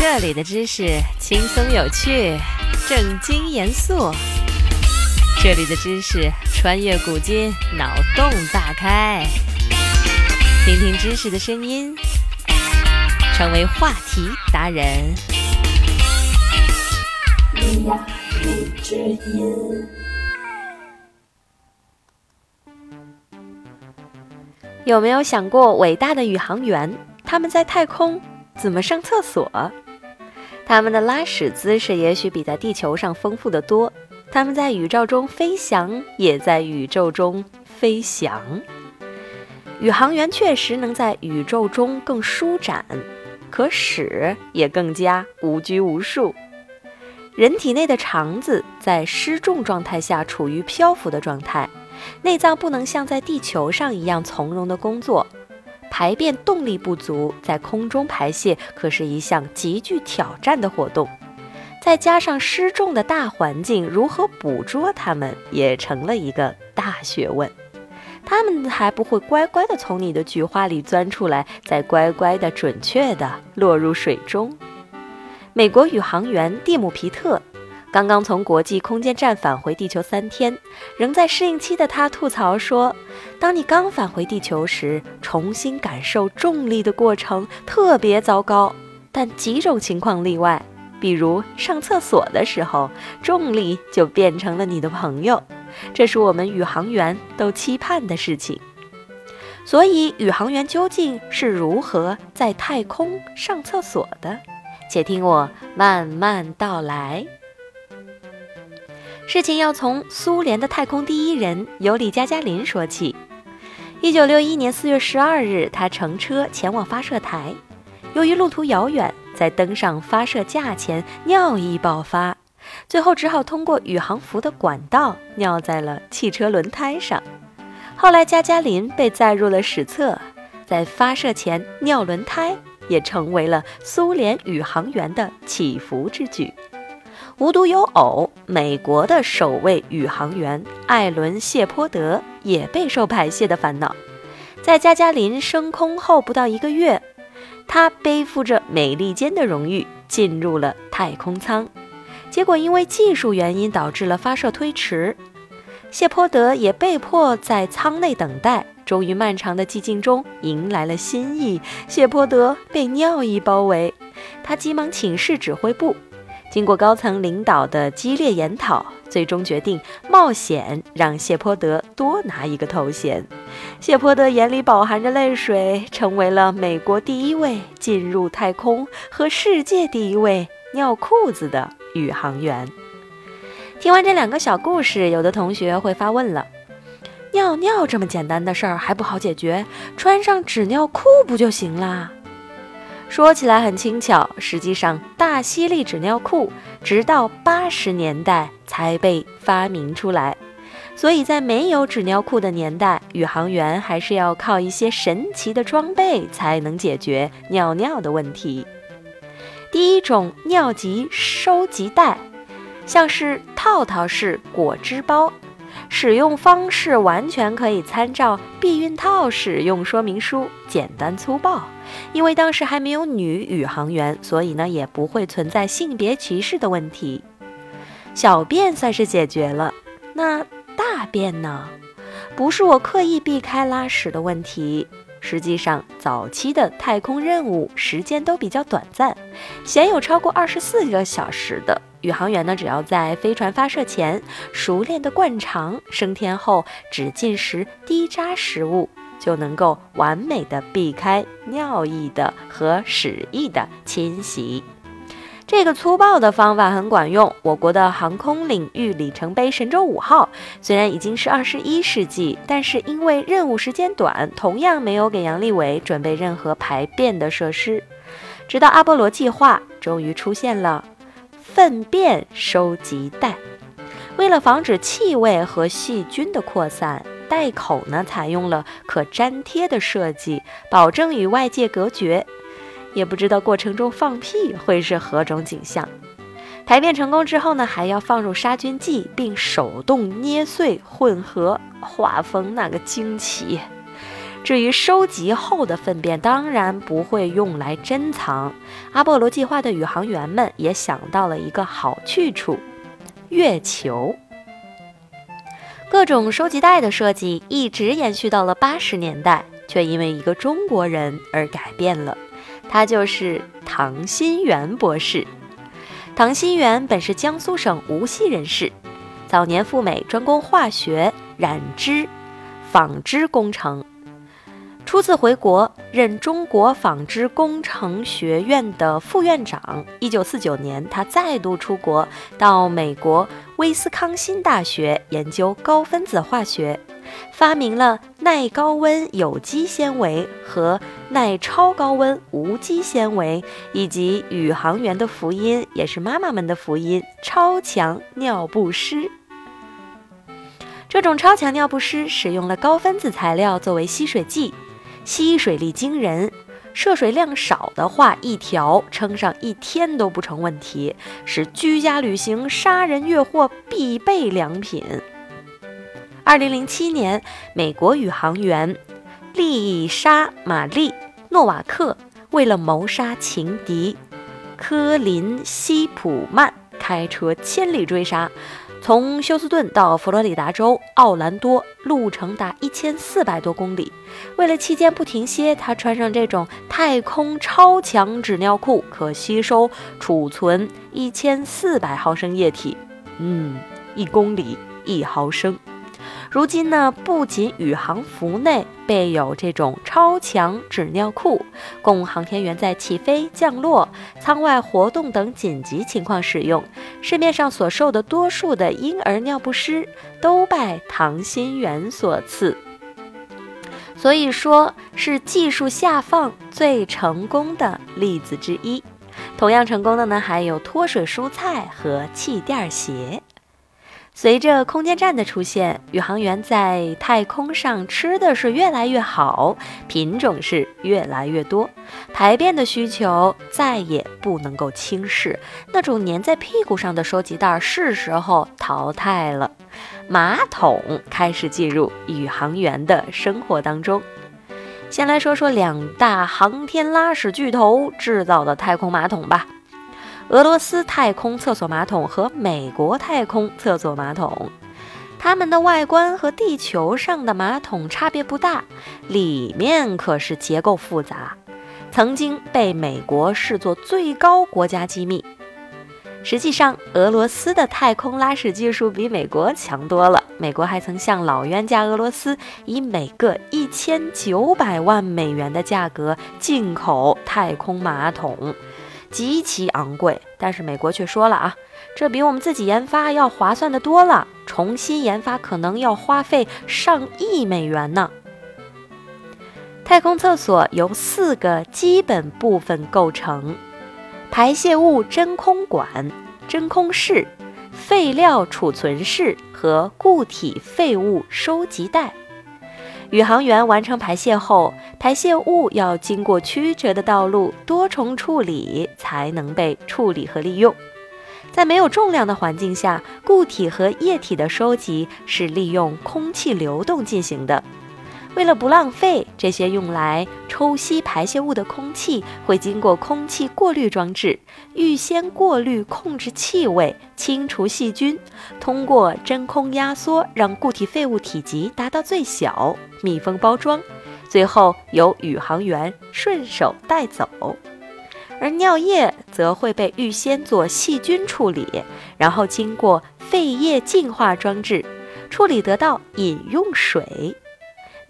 这里的知识轻松有趣，正经严肃。这里的知识穿越古今，脑洞大开。听听知识的声音，成为话题达人。有没有想过，伟大的宇航员他们在太空怎么上厕所？他们的拉屎姿势也许比在地球上丰富的多。他们在宇宙中飞翔，也在宇宙中飞翔。宇航员确实能在宇宙中更舒展，可屎也更加无拘无束。人体内的肠子在失重状态下处于漂浮的状态，内脏不能像在地球上一样从容的工作，排便动力不足，在空中排泄可是一项极具挑战的活动。再加上失重的大环境，如何捕捉它们也成了一个大学问。它们还不会乖乖地从你的菊花里钻出来，再乖乖地、准确地落入水中。美国宇航员蒂姆·皮特刚刚从国际空间站返回地球三天，仍在适应期的他吐槽说：“当你刚返回地球时，重新感受重力的过程特别糟糕。但几种情况例外。”比如上厕所的时候，重力就变成了你的朋友，这是我们宇航员都期盼的事情。所以，宇航员究竟是如何在太空上厕所的？且听我慢慢道来。事情要从苏联的太空第一人尤里·加加林说起。一九六一年四月十二日，他乘车前往发射台，由于路途遥远。在登上发射架前，尿意爆发，最后只好通过宇航服的管道尿在了汽车轮胎上。后来，加加林被载入了史册，在发射前尿轮胎也成为了苏联宇航员的祈福之举。无独有偶，美国的首位宇航员艾伦·谢泼德也备受排泄的烦恼。在加加林升空后不到一个月。他背负着美利坚的荣誉进入了太空舱，结果因为技术原因导致了发射推迟，谢泼德也被迫在舱内等待。终于，漫长的寂静中迎来了新意，谢泼德被尿意包围，他急忙请示指挥部。经过高层领导的激烈研讨，最终决定冒险让谢泼德多拿一个头衔。谢泼德眼里饱含着泪水，成为了美国第一位进入太空和世界第一位尿裤子的宇航员。听完这两个小故事，有的同学会发问了：尿尿这么简单的事儿还不好解决，穿上纸尿裤不就行啦？说起来很轻巧，实际上大吸力纸尿裤直到八十年代才被发明出来，所以在没有纸尿裤的年代，宇航员还是要靠一些神奇的装备才能解决尿尿的问题。第一种尿急收集袋，像是套套式果汁包。使用方式完全可以参照避孕套使用说明书，简单粗暴。因为当时还没有女宇航员，所以呢也不会存在性别歧视的问题。小便算是解决了，那大便呢？不是我刻意避开拉屎的问题。实际上，早期的太空任务时间都比较短暂，鲜有超过二十四个小时的。宇航员呢，只要在飞船发射前熟练的灌肠，升天后只进食低渣食物，就能够完美的避开尿液的和屎意的侵袭。这个粗暴的方法很管用。我国的航空领域里程碑神舟五号虽然已经是二十一世纪，但是因为任务时间短，同样没有给杨利伟准备任何排便的设施。直到阿波罗计划，终于出现了。粪便收集袋，为了防止气味和细菌的扩散，袋口呢采用了可粘贴的设计，保证与外界隔绝。也不知道过程中放屁会是何种景象。排便成功之后呢，还要放入杀菌剂，并手动捏碎混合，画风那个惊奇。至于收集后的粪便，当然不会用来珍藏。阿波罗计划的宇航员们也想到了一个好去处——月球。各种收集袋的设计一直延续到了八十年代，却因为一个中国人而改变了。他就是唐新元博士。唐新元本是江苏省无锡人士，早年赴美专攻化学、染织、纺织工程。初次回国，任中国纺织工程学院的副院长。一九四九年，他再度出国，到美国威斯康辛大学研究高分子化学，发明了耐高温有机纤维和耐超高温无机纤维，以及宇航员的福音，也是妈妈们的福音——超强尿不湿。这种超强尿不湿使用了高分子材料作为吸水剂。吸水力惊人，涉水量少的话，一条撑上一天都不成问题，是居家旅行、杀人越货必备良品。二零零七年，美国宇航员丽莎·玛丽·诺瓦克为了谋杀情敌科林·希普曼，开车千里追杀。从休斯顿到佛罗里达州奥兰多，路程达一千四百多公里。为了期间不停歇，他穿上这种太空超强纸尿裤，可吸收储存一千四百毫升液体。嗯，一公里一毫升。如今呢，不仅宇航服内备有这种超强纸尿裤，供航天员在起飞、降落、舱外活动等紧急情况使用。市面上所售的多数的婴儿尿不湿，都拜唐心元所赐，所以说是技术下放最成功的例子之一。同样成功的呢，还有脱水蔬菜和气垫鞋。随着空间站的出现，宇航员在太空上吃的是越来越好，品种是越来越多，排便的需求再也不能够轻视。那种粘在屁股上的收集袋是时候淘汰了，马桶开始进入宇航员的生活当中。先来说说两大航天拉屎巨头制造的太空马桶吧。俄罗斯太空厕所马桶和美国太空厕所马桶，它们的外观和地球上的马桶差别不大，里面可是结构复杂，曾经被美国视作最高国家机密。实际上，俄罗斯的太空拉屎技术比美国强多了。美国还曾向老冤家俄罗斯以每个一千九百万美元的价格进口太空马桶。极其昂贵，但是美国却说了啊，这比我们自己研发要划算的多了。重新研发可能要花费上亿美元呢。太空厕所由四个基本部分构成：排泄物真空管、真空室、废料储存室和固体废物收集袋。宇航员完成排泄后，排泄物要经过曲折的道路，多重处理才能被处理和利用。在没有重量的环境下，固体和液体的收集是利用空气流动进行的。为了不浪费，这些用来抽吸排泄物的空气会经过空气过滤装置，预先过滤、控制气味、清除细菌，通过真空压缩让固体废物体积达到最小，密封包装，最后由宇航员顺手带走。而尿液则会被预先做细菌处理，然后经过废液净化装置处理，得到饮用水。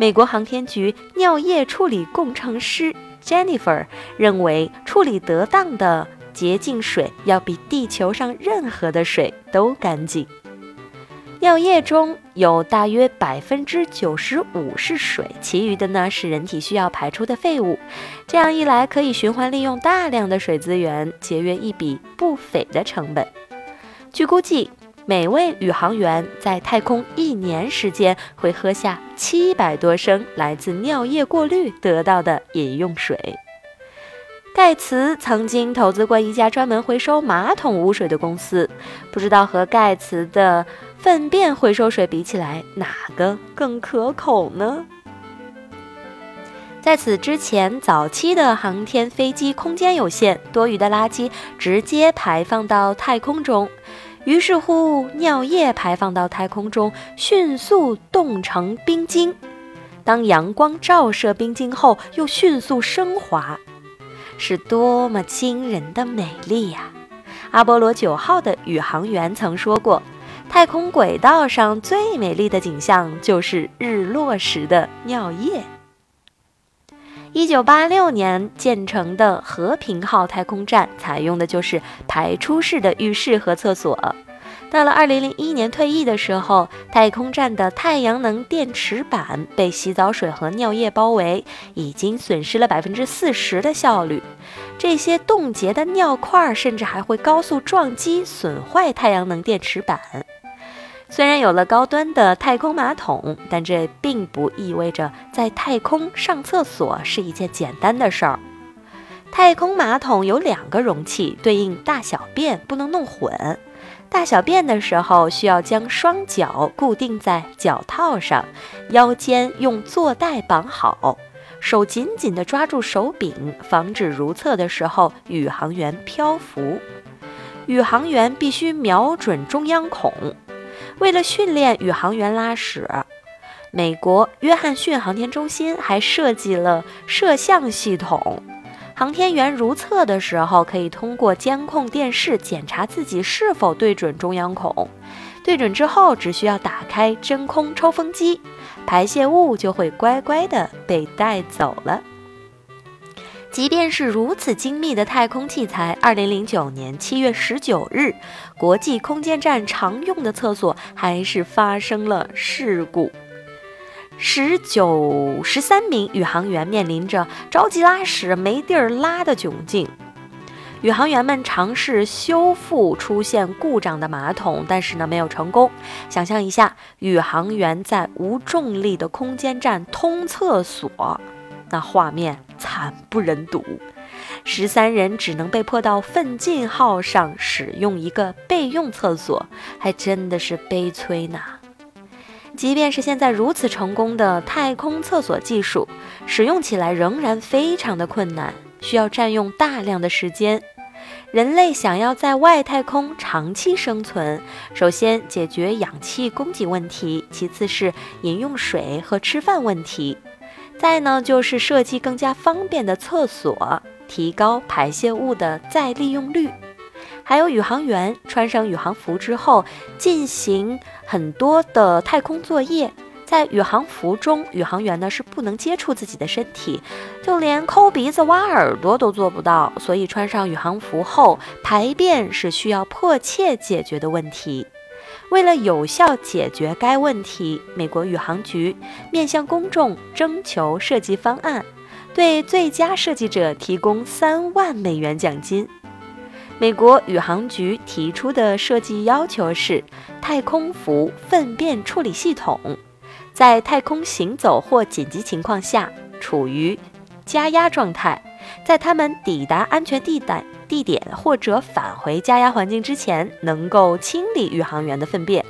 美国航天局尿液处理工程师 Jennifer 认为，处理得当的洁净水要比地球上任何的水都干净。尿液中有大约百分之九十五是水，其余的呢是人体需要排出的废物。这样一来，可以循环利用大量的水资源，节约一笔不菲的成本。据估计。每位宇航员在太空一年时间会喝下七百多升来自尿液过滤得到的饮用水。盖茨曾经投资过一家专门回收马桶污水的公司，不知道和盖茨的粪便回收水比起来，哪个更可口呢？在此之前，早期的航天飞机空间有限，多余的垃圾直接排放到太空中，于是乎尿液排放到太空中，迅速冻成冰晶。当阳光照射冰晶后，又迅速升华，是多么惊人的美丽呀！阿波罗九号的宇航员曾说过，太空轨道上最美丽的景象就是日落时的尿液。一九八六年建成的和平号太空站采用的就是排出式的浴室和厕所。到了二零零一年退役的时候，太空站的太阳能电池板被洗澡水和尿液包围，已经损失了百分之四十的效率。这些冻结的尿块甚至还会高速撞击，损坏太阳能电池板。虽然有了高端的太空马桶，但这并不意味着在太空上厕所是一件简单的事儿。太空马桶有两个容器，对应大小便，不能弄混。大小便的时候，需要将双脚固定在脚套上，腰间用坐带绑好，手紧紧地抓住手柄，防止如厕的时候宇航员漂浮。宇航员必须瞄准中央孔。为了训练宇航员拉屎，美国约翰逊航天中心还设计了摄像系统。航天员如厕的时候，可以通过监控电视检查自己是否对准中央孔。对准之后，只需要打开真空抽风机，排泄物就会乖乖地被带走了。即便是如此精密的太空器材，二零零九年七月十九日，国际空间站常用的厕所还是发生了事故。十九十三名宇航员面临着着急拉屎没地儿拉的窘境。宇航员们尝试修复出现故障的马桶，但是呢没有成功。想象一下，宇航员在无重力的空间站通厕所。那画面惨不忍睹，十三人只能被迫到奋进号上使用一个备用厕所，还真的是悲催呢。即便是现在如此成功的太空厕所技术，使用起来仍然非常的困难，需要占用大量的时间。人类想要在外太空长期生存，首先解决氧气供给问题，其次是饮用水和吃饭问题。再呢，就是设计更加方便的厕所，提高排泄物的再利用率。还有宇航员穿上宇航服之后，进行很多的太空作业。在宇航服中，宇航员呢是不能接触自己的身体，就连抠鼻子、挖耳朵都做不到。所以穿上宇航服后，排便是需要迫切解决的问题。为了有效解决该问题，美国宇航局面向公众征求设计方案，对最佳设计者提供三万美元奖金。美国宇航局提出的设计要求是：太空服粪便处理系统在太空行走或紧急情况下处于加压状态，在他们抵达安全地带。地点或者返回加压环境之前，能够清理宇航员的粪便。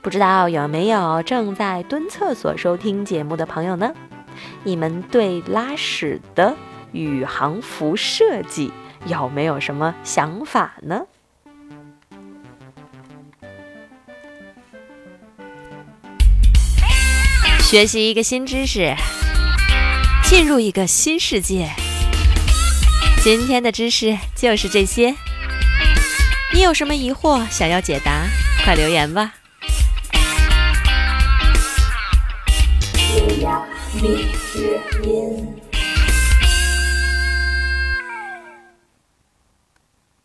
不知道有没有正在蹲厕所收听节目的朋友呢？你们对拉屎的宇航服设计有没有什么想法呢？学习一个新知识，进入一个新世界。今天的知识就是这些。你有什么疑惑想要解答？快留言吧。